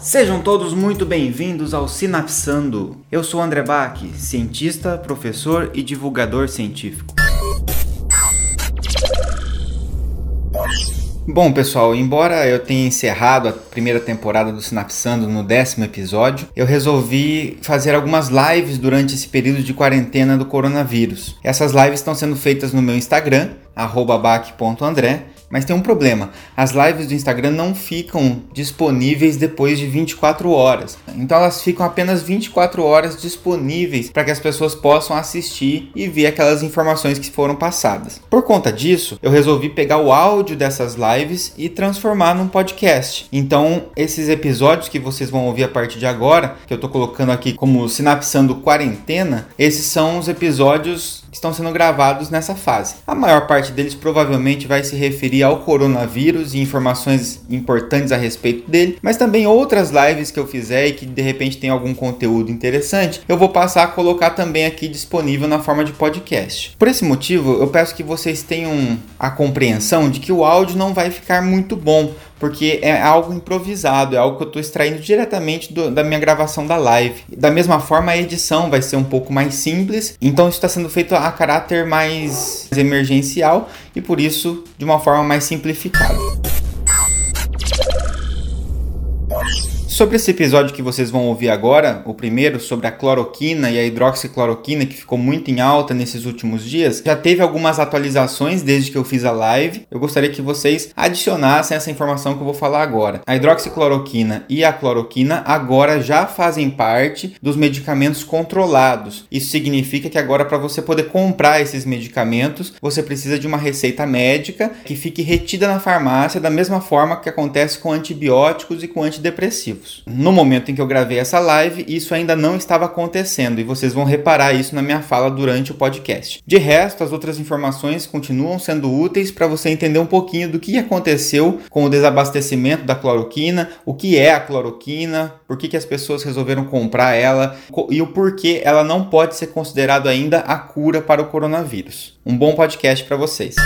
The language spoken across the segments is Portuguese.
Sejam todos muito bem-vindos ao Sinapsando. Eu sou André Bach, cientista, professor e divulgador científico. Bom, pessoal, embora eu tenha encerrado a primeira temporada do Sinapsando no décimo episódio, eu resolvi fazer algumas lives durante esse período de quarentena do coronavírus. Essas lives estão sendo feitas no meu Instagram, bac.andré, mas tem um problema: as lives do Instagram não ficam disponíveis depois de 24 horas. Então elas ficam apenas 24 horas disponíveis para que as pessoas possam assistir e ver aquelas informações que foram passadas. Por conta disso, eu resolvi pegar o áudio dessas lives e transformar num podcast. Então, esses episódios que vocês vão ouvir a partir de agora, que eu estou colocando aqui como sinapsando quarentena, esses são os episódios que estão sendo gravados nessa fase. A maior parte deles provavelmente vai se referir ao coronavírus e informações importantes a respeito dele, mas também outras lives que eu fizer e que de repente tem algum conteúdo interessante, eu vou passar a colocar também aqui disponível na forma de podcast. Por esse motivo, eu peço que vocês tenham a compreensão de que o áudio não vai ficar muito bom, porque é algo improvisado, é algo que eu estou extraindo diretamente do, da minha gravação da live. Da mesma forma, a edição vai ser um pouco mais simples, então está sendo feito a caráter mais emergencial e por isso de uma forma mais simplificada. Sobre esse episódio que vocês vão ouvir agora, o primeiro sobre a cloroquina e a hidroxicloroquina, que ficou muito em alta nesses últimos dias, já teve algumas atualizações desde que eu fiz a live. Eu gostaria que vocês adicionassem essa informação que eu vou falar agora. A hidroxicloroquina e a cloroquina agora já fazem parte dos medicamentos controlados. Isso significa que agora, para você poder comprar esses medicamentos, você precisa de uma receita médica que fique retida na farmácia, da mesma forma que acontece com antibióticos e com antidepressivos. No momento em que eu gravei essa live, isso ainda não estava acontecendo e vocês vão reparar isso na minha fala durante o podcast. De resto, as outras informações continuam sendo úteis para você entender um pouquinho do que aconteceu com o desabastecimento da cloroquina, o que é a cloroquina, por que, que as pessoas resolveram comprar ela e o porquê ela não pode ser considerada ainda a cura para o coronavírus. Um bom podcast para vocês.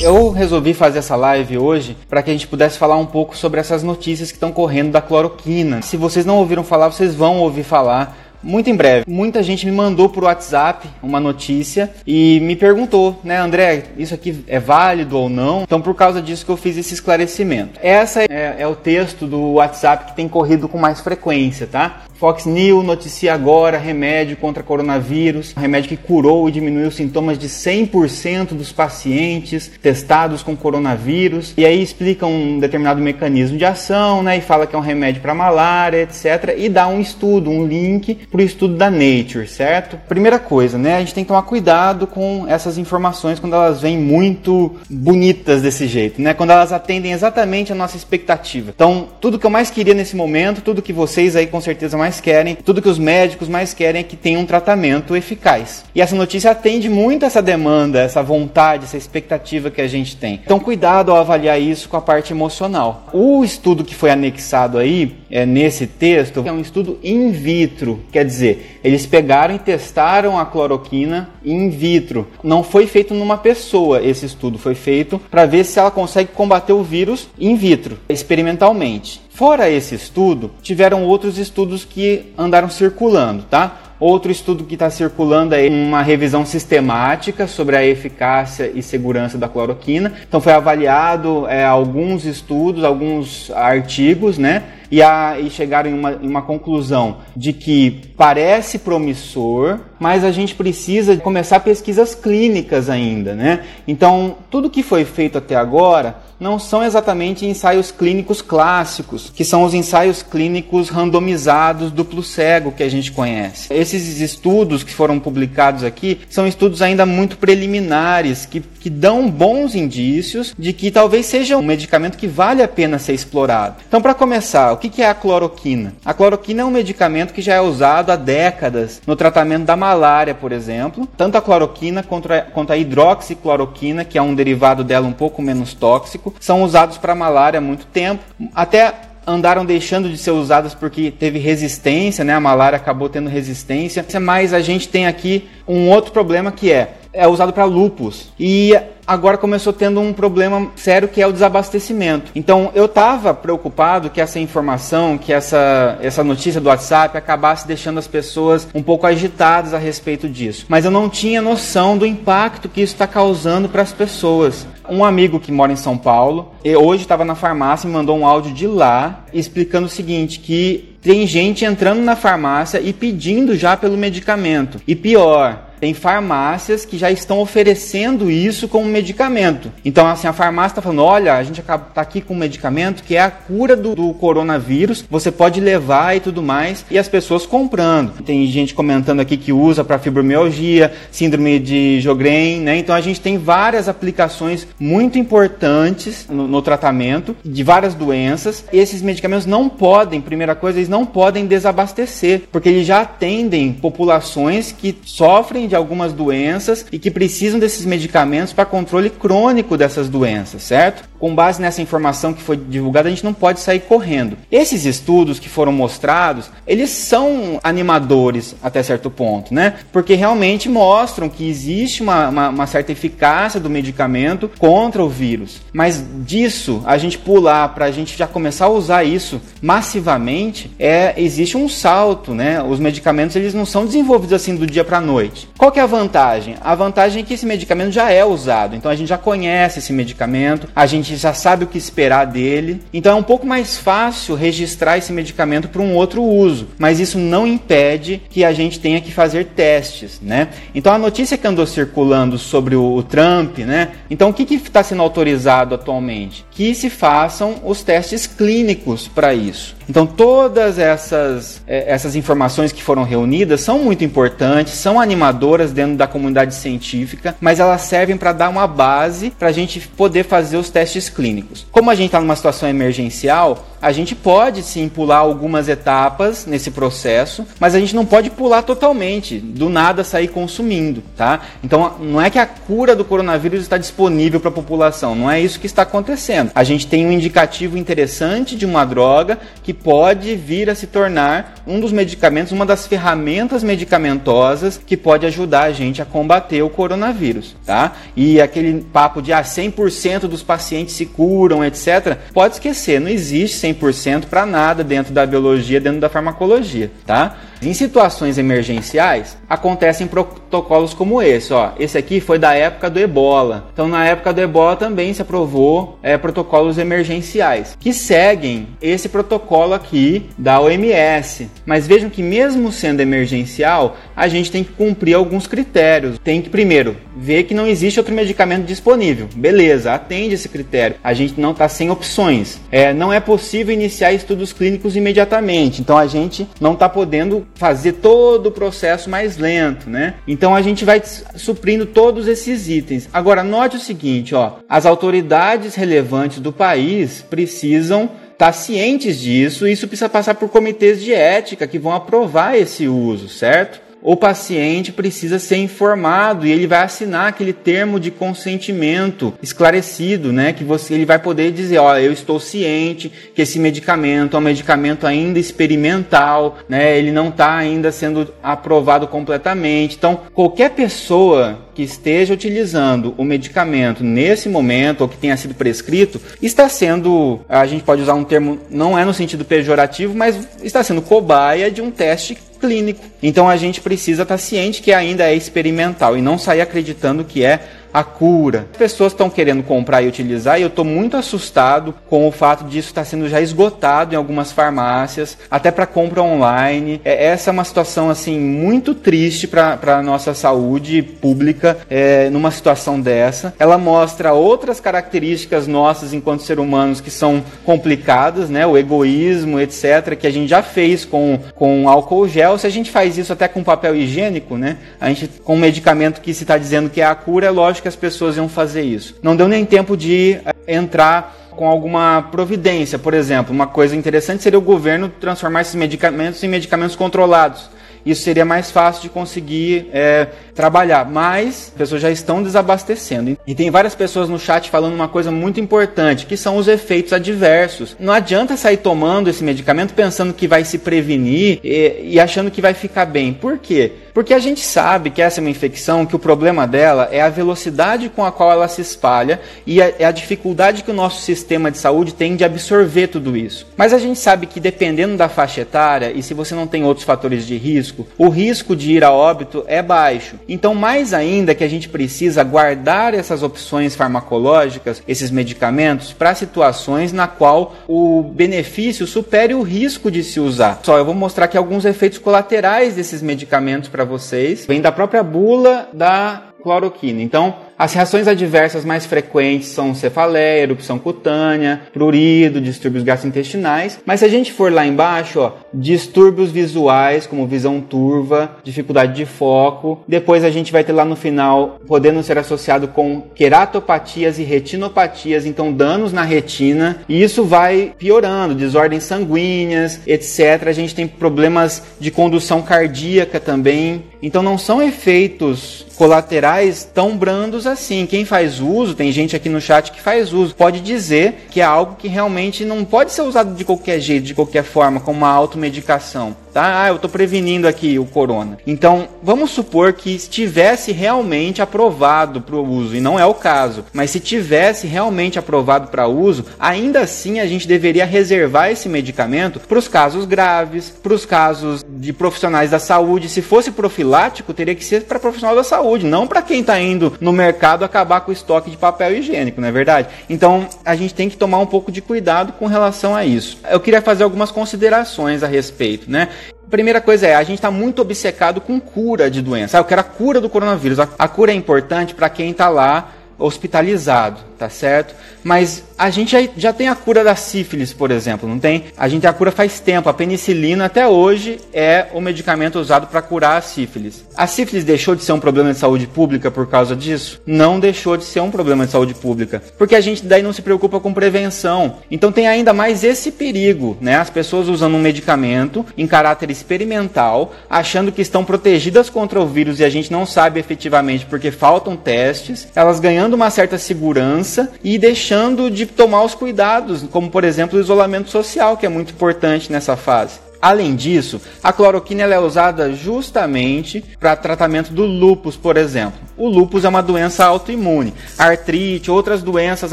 Eu resolvi fazer essa live hoje para que a gente pudesse falar um pouco sobre essas notícias que estão correndo da cloroquina. Se vocês não ouviram falar, vocês vão ouvir falar muito em breve. Muita gente me mandou por WhatsApp uma notícia e me perguntou, né, André, isso aqui é válido ou não? Então, por causa disso que eu fiz esse esclarecimento. Essa é, é o texto do WhatsApp que tem corrido com mais frequência, tá? Fox News noticia agora remédio contra coronavírus, remédio que curou e diminuiu sintomas de 100% dos pacientes testados com coronavírus. E aí explica um determinado mecanismo de ação, né? E fala que é um remédio para malária, etc. E dá um estudo, um link para o estudo da Nature, certo? Primeira coisa, né? A gente tem que tomar cuidado com essas informações quando elas vêm muito bonitas desse jeito, né? Quando elas atendem exatamente a nossa expectativa. Então, tudo que eu mais queria nesse momento, tudo que vocês aí com certeza mais mais querem, tudo que os médicos mais querem é que tenha um tratamento eficaz. E essa notícia atende muito essa demanda, essa vontade, essa expectativa que a gente tem. Então, cuidado ao avaliar isso com a parte emocional. O estudo que foi anexado aí, é, nesse texto, é um estudo in vitro, quer dizer, eles pegaram e testaram a cloroquina in vitro. Não foi feito numa pessoa esse estudo, foi feito para ver se ela consegue combater o vírus in vitro, experimentalmente. Fora esse estudo, tiveram outros estudos que andaram circulando, tá? Outro estudo que está circulando é uma revisão sistemática sobre a eficácia e segurança da cloroquina. Então foi avaliado é, alguns estudos, alguns artigos, né? E, a, e chegaram em uma, em uma conclusão de que parece promissor, mas a gente precisa começar pesquisas clínicas ainda, né? Então tudo que foi feito até agora não são exatamente ensaios clínicos clássicos, que são os ensaios clínicos randomizados duplo cego que a gente conhece. Esses estudos que foram publicados aqui são estudos ainda muito preliminares, que, que dão bons indícios de que talvez seja um medicamento que vale a pena ser explorado. Então, para começar, o que é a cloroquina? A cloroquina é um medicamento que já é usado há décadas no tratamento da malária, por exemplo. Tanto a cloroquina quanto a, quanto a hidroxicloroquina, que é um derivado dela um pouco menos tóxico, são usados para malária há muito tempo. Até andaram deixando de ser usadas porque teve resistência, né? A malária acabou tendo resistência. Mas a gente tem aqui um outro problema que é é usado para lupus. E agora começou tendo um problema sério que é o desabastecimento. Então eu estava preocupado que essa informação, que essa, essa notícia do WhatsApp acabasse deixando as pessoas um pouco agitadas a respeito disso. Mas eu não tinha noção do impacto que isso está causando para as pessoas. Um amigo que mora em São Paulo, e hoje estava na farmácia e mandou um áudio de lá explicando o seguinte: que tem gente entrando na farmácia e pedindo já pelo medicamento. E pior, tem farmácias que já estão oferecendo isso como medicamento. Então, assim, a farmácia está falando: olha, a gente está aqui com um medicamento que é a cura do, do, coronavírus, você pode levar e tudo mais, e as pessoas comprando. Tem gente comentando aqui que usa para fibromialgia, síndrome de Jogren, né? Então, a gente tem várias aplicações muito importantes no, no tratamento de várias doenças. Esses medicamentos não podem, primeira coisa, eles não podem desabastecer, porque eles já atendem populações que sofrem de algumas doenças e que precisam desses medicamentos para controle crônico dessas doenças, certo? Com base nessa informação que foi divulgada, a gente não pode sair correndo. Esses estudos que foram mostrados, eles são animadores até certo ponto, né? Porque realmente mostram que existe uma, uma, uma certa eficácia do medicamento contra o vírus. Mas disso, a gente pular para a gente já começar a usar isso massivamente, é existe um salto, né? Os medicamentos eles não são desenvolvidos assim do dia para a noite. Qual que é a vantagem? A vantagem é que esse medicamento já é usado, então a gente já conhece esse medicamento, a gente já sabe o que esperar dele, então é um pouco mais fácil registrar esse medicamento para um outro uso, mas isso não impede que a gente tenha que fazer testes, né? Então a notícia que andou circulando sobre o, o Trump, né? Então o que está sendo autorizado atualmente? Que se façam os testes clínicos para isso. Então todas essas, é, essas informações que foram reunidas são muito importantes, são animadoras dentro da comunidade científica, mas elas servem para dar uma base para a gente poder fazer os testes clínicos. Como a gente está numa situação emergencial, a gente pode sim pular algumas etapas nesse processo, mas a gente não pode pular totalmente, do nada sair consumindo, tá? Então não é que a cura do coronavírus está disponível para a população, não é isso que está acontecendo. A gente tem um indicativo interessante de uma droga que pode vir a se tornar um dos medicamentos, uma das ferramentas medicamentosas que pode ajudar a gente a combater o coronavírus, tá? E aquele papo de ah, 100% dos pacientes se curam, etc. Pode esquecer, não existe 100% para nada dentro da biologia, dentro da farmacologia, tá? Em situações emergenciais, acontecem protocolos como esse. Ó. Esse aqui foi da época do ebola. Então, na época do ebola também se aprovou é, protocolos emergenciais que seguem esse protocolo aqui da OMS. Mas vejam que, mesmo sendo emergencial, a gente tem que cumprir alguns critérios. Tem que, primeiro, ver que não existe outro medicamento disponível. Beleza, atende esse critério. A gente não está sem opções. É, não é possível iniciar estudos clínicos imediatamente. Então, a gente não está podendo fazer todo o processo mais lento, né? Então a gente vai suprindo todos esses itens. Agora note o seguinte, ó, as autoridades relevantes do país precisam estar tá cientes disso, e isso precisa passar por comitês de ética que vão aprovar esse uso, certo? O paciente precisa ser informado e ele vai assinar aquele termo de consentimento esclarecido, né? Que você ele vai poder dizer, ó, eu estou ciente que esse medicamento é um medicamento ainda experimental, né? Ele não está ainda sendo aprovado completamente. Então, qualquer pessoa que esteja utilizando o medicamento nesse momento ou que tenha sido prescrito está sendo, a gente pode usar um termo, não é no sentido pejorativo, mas está sendo cobaia de um teste clínico. Então a gente precisa estar ciente que ainda é experimental e não sair acreditando que é a cura. As pessoas estão querendo comprar e utilizar e eu estou muito assustado com o fato disso estar tá sendo já esgotado em algumas farmácias, até para compra online. É, essa é uma situação assim muito triste para a nossa saúde pública é, numa situação dessa. Ela mostra outras características nossas enquanto ser humanos que são complicadas, né? O egoísmo, etc., que a gente já fez com, com álcool gel. Se a gente faz isso até com papel higiênico, né? A gente com um medicamento que se está dizendo que é a cura, é lógico que as pessoas iam fazer isso. Não deu nem tempo de eh, entrar com alguma providência, por exemplo. Uma coisa interessante seria o governo transformar esses medicamentos em medicamentos controlados isso seria mais fácil de conseguir é, trabalhar. Mas as pessoas já estão desabastecendo. E tem várias pessoas no chat falando uma coisa muito importante, que são os efeitos adversos. Não adianta sair tomando esse medicamento pensando que vai se prevenir e, e achando que vai ficar bem. Por quê? Porque a gente sabe que essa é uma infecção, que o problema dela é a velocidade com a qual ela se espalha e a, é a dificuldade que o nosso sistema de saúde tem de absorver tudo isso. Mas a gente sabe que dependendo da faixa etária e se você não tem outros fatores de risco, o risco de ir a óbito é baixo. Então, mais ainda que a gente precisa guardar essas opções farmacológicas, esses medicamentos, para situações na qual o benefício supere o risco de se usar. Só eu vou mostrar aqui alguns efeitos colaterais desses medicamentos para vocês. Vem da própria bula da cloroquina. Então, as reações adversas mais frequentes são cefaleia, erupção cutânea, prurido, distúrbios gastrointestinais. Mas se a gente for lá embaixo, ó, distúrbios visuais, como visão turva, dificuldade de foco. Depois a gente vai ter lá no final, podendo ser associado com queratopatias e retinopatias, então danos na retina. E isso vai piorando, desordens sanguíneas, etc. A gente tem problemas de condução cardíaca também. Então não são efeitos colaterais tão brandos assim. Quem faz uso, tem gente aqui no chat que faz uso, pode dizer que é algo que realmente não pode ser usado de qualquer jeito, de qualquer forma, como uma automedicação tá? Ah, eu estou prevenindo aqui o corona. Então, vamos supor que estivesse realmente aprovado para o uso, e não é o caso, mas se tivesse realmente aprovado para uso, ainda assim a gente deveria reservar esse medicamento para os casos graves, para os casos de profissionais da saúde. Se fosse profilático, teria que ser para profissional da saúde, não para quem está indo no mercado acabar com o estoque de papel higiênico, não é verdade? Então, a gente tem que tomar um pouco de cuidado com relação a isso. Eu queria fazer algumas considerações a respeito, né? Primeira coisa é, a gente está muito obcecado com cura de doença. Ah, eu quero a cura do coronavírus. A, a cura é importante para quem está lá hospitalizado, tá certo? Mas a gente já, já, tem a cura da sífilis, por exemplo, não tem? A gente a cura faz tempo. A penicilina até hoje é o medicamento usado para curar a sífilis. A sífilis deixou de ser um problema de saúde pública por causa disso? Não deixou de ser um problema de saúde pública, porque a gente daí não se preocupa com prevenção. Então tem ainda mais esse perigo, né? As pessoas usando um medicamento em caráter experimental, achando que estão protegidas contra o vírus e a gente não sabe efetivamente porque faltam testes, elas ganhando uma certa segurança e deixando de tomar os cuidados, como por exemplo o isolamento social, que é muito importante nessa fase. Além disso, a cloroquina é usada justamente para tratamento do lúpus, por exemplo. O lúpus é uma doença autoimune. Artrite, outras doenças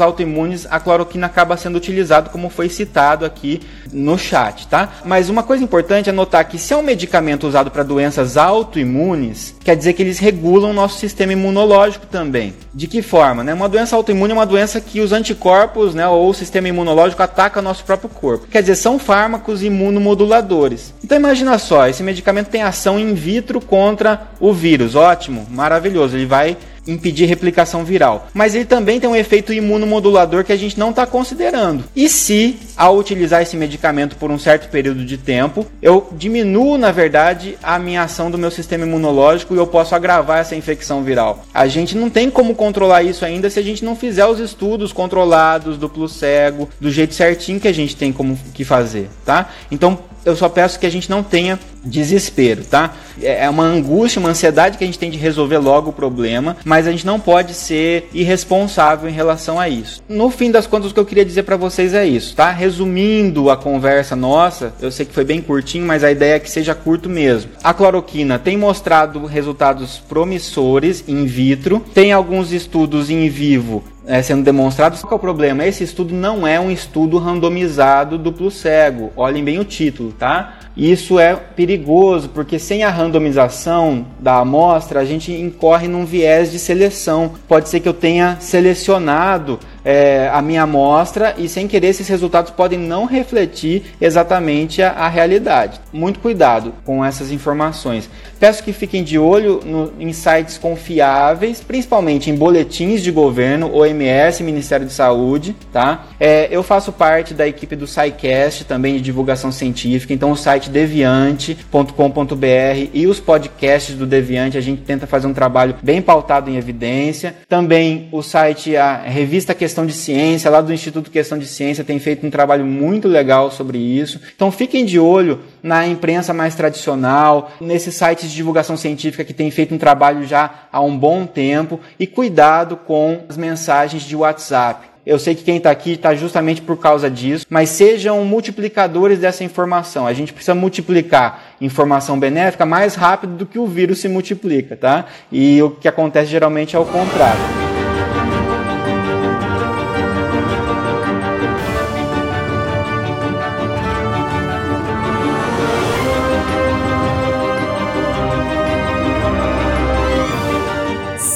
autoimunes, a cloroquina acaba sendo utilizada como foi citado aqui no chat, tá? Mas uma coisa importante é notar que se é um medicamento usado para doenças autoimunes, quer dizer que eles regulam o nosso sistema imunológico também. De que forma? Né? Uma doença autoimune é uma doença que os anticorpos né, ou o sistema imunológico ataca o nosso próprio corpo. Quer dizer, são fármacos imunomoduladores. Então imagina só, esse medicamento tem ação in vitro contra o vírus. Ótimo, maravilhoso. Ele vai impedir replicação viral. Mas ele também tem um efeito imunomodulador que a gente não está considerando. E se, ao utilizar esse medicamento por um certo período de tempo, eu diminuo, na verdade, a minha ação do meu sistema imunológico e eu posso agravar essa infecção viral? A gente não tem como controlar isso ainda se a gente não fizer os estudos controlados, duplo cego, do jeito certinho que a gente tem como que fazer, tá? Então, eu só peço que a gente não tenha desespero, tá? É, é uma angústia, uma ansiedade que a gente tem de resolver logo o problema, mas a gente não pode ser irresponsável em relação a isso. No fim das contas, o que eu queria dizer para vocês é isso, tá? Resumindo a conversa nossa, eu sei que foi bem curtinho, mas a ideia é que seja curto mesmo. A cloroquina tem mostrado resultados promissores in vitro, tem alguns estudos em vivo é, sendo demonstrados. Qual é o problema? Esse estudo não é um estudo randomizado duplo cego. Olhem bem o título, tá? Isso é perigoso, porque sem a randomização da amostra, a gente incorre num viés de seleção. Pode ser que eu tenha selecionado é, a minha amostra e sem querer esses resultados podem não refletir exatamente a, a, realidade. Muito cuidado com essas informações. Peço que fiquem de olho no, em sites confiáveis, principalmente em boletins de governo, OMS, Ministério de Saúde. Tá? É, eu faço parte da equipe do SciCast, também de divulgação científica, então o site deviante.com.br e os podcasts do Deviante, a gente tenta fazer um trabalho bem pautado em evidência. Também o site, a revista Questão Questão de Ciência, lá do Instituto Questão de Ciência, tem feito um trabalho muito legal sobre isso. Então fiquem de olho na imprensa mais tradicional, nesses sites de divulgação científica que tem feito um trabalho já há um bom tempo e cuidado com as mensagens de WhatsApp. Eu sei que quem está aqui está justamente por causa disso, mas sejam multiplicadores dessa informação. A gente precisa multiplicar informação benéfica mais rápido do que o vírus se multiplica, tá? E o que acontece geralmente é o contrário.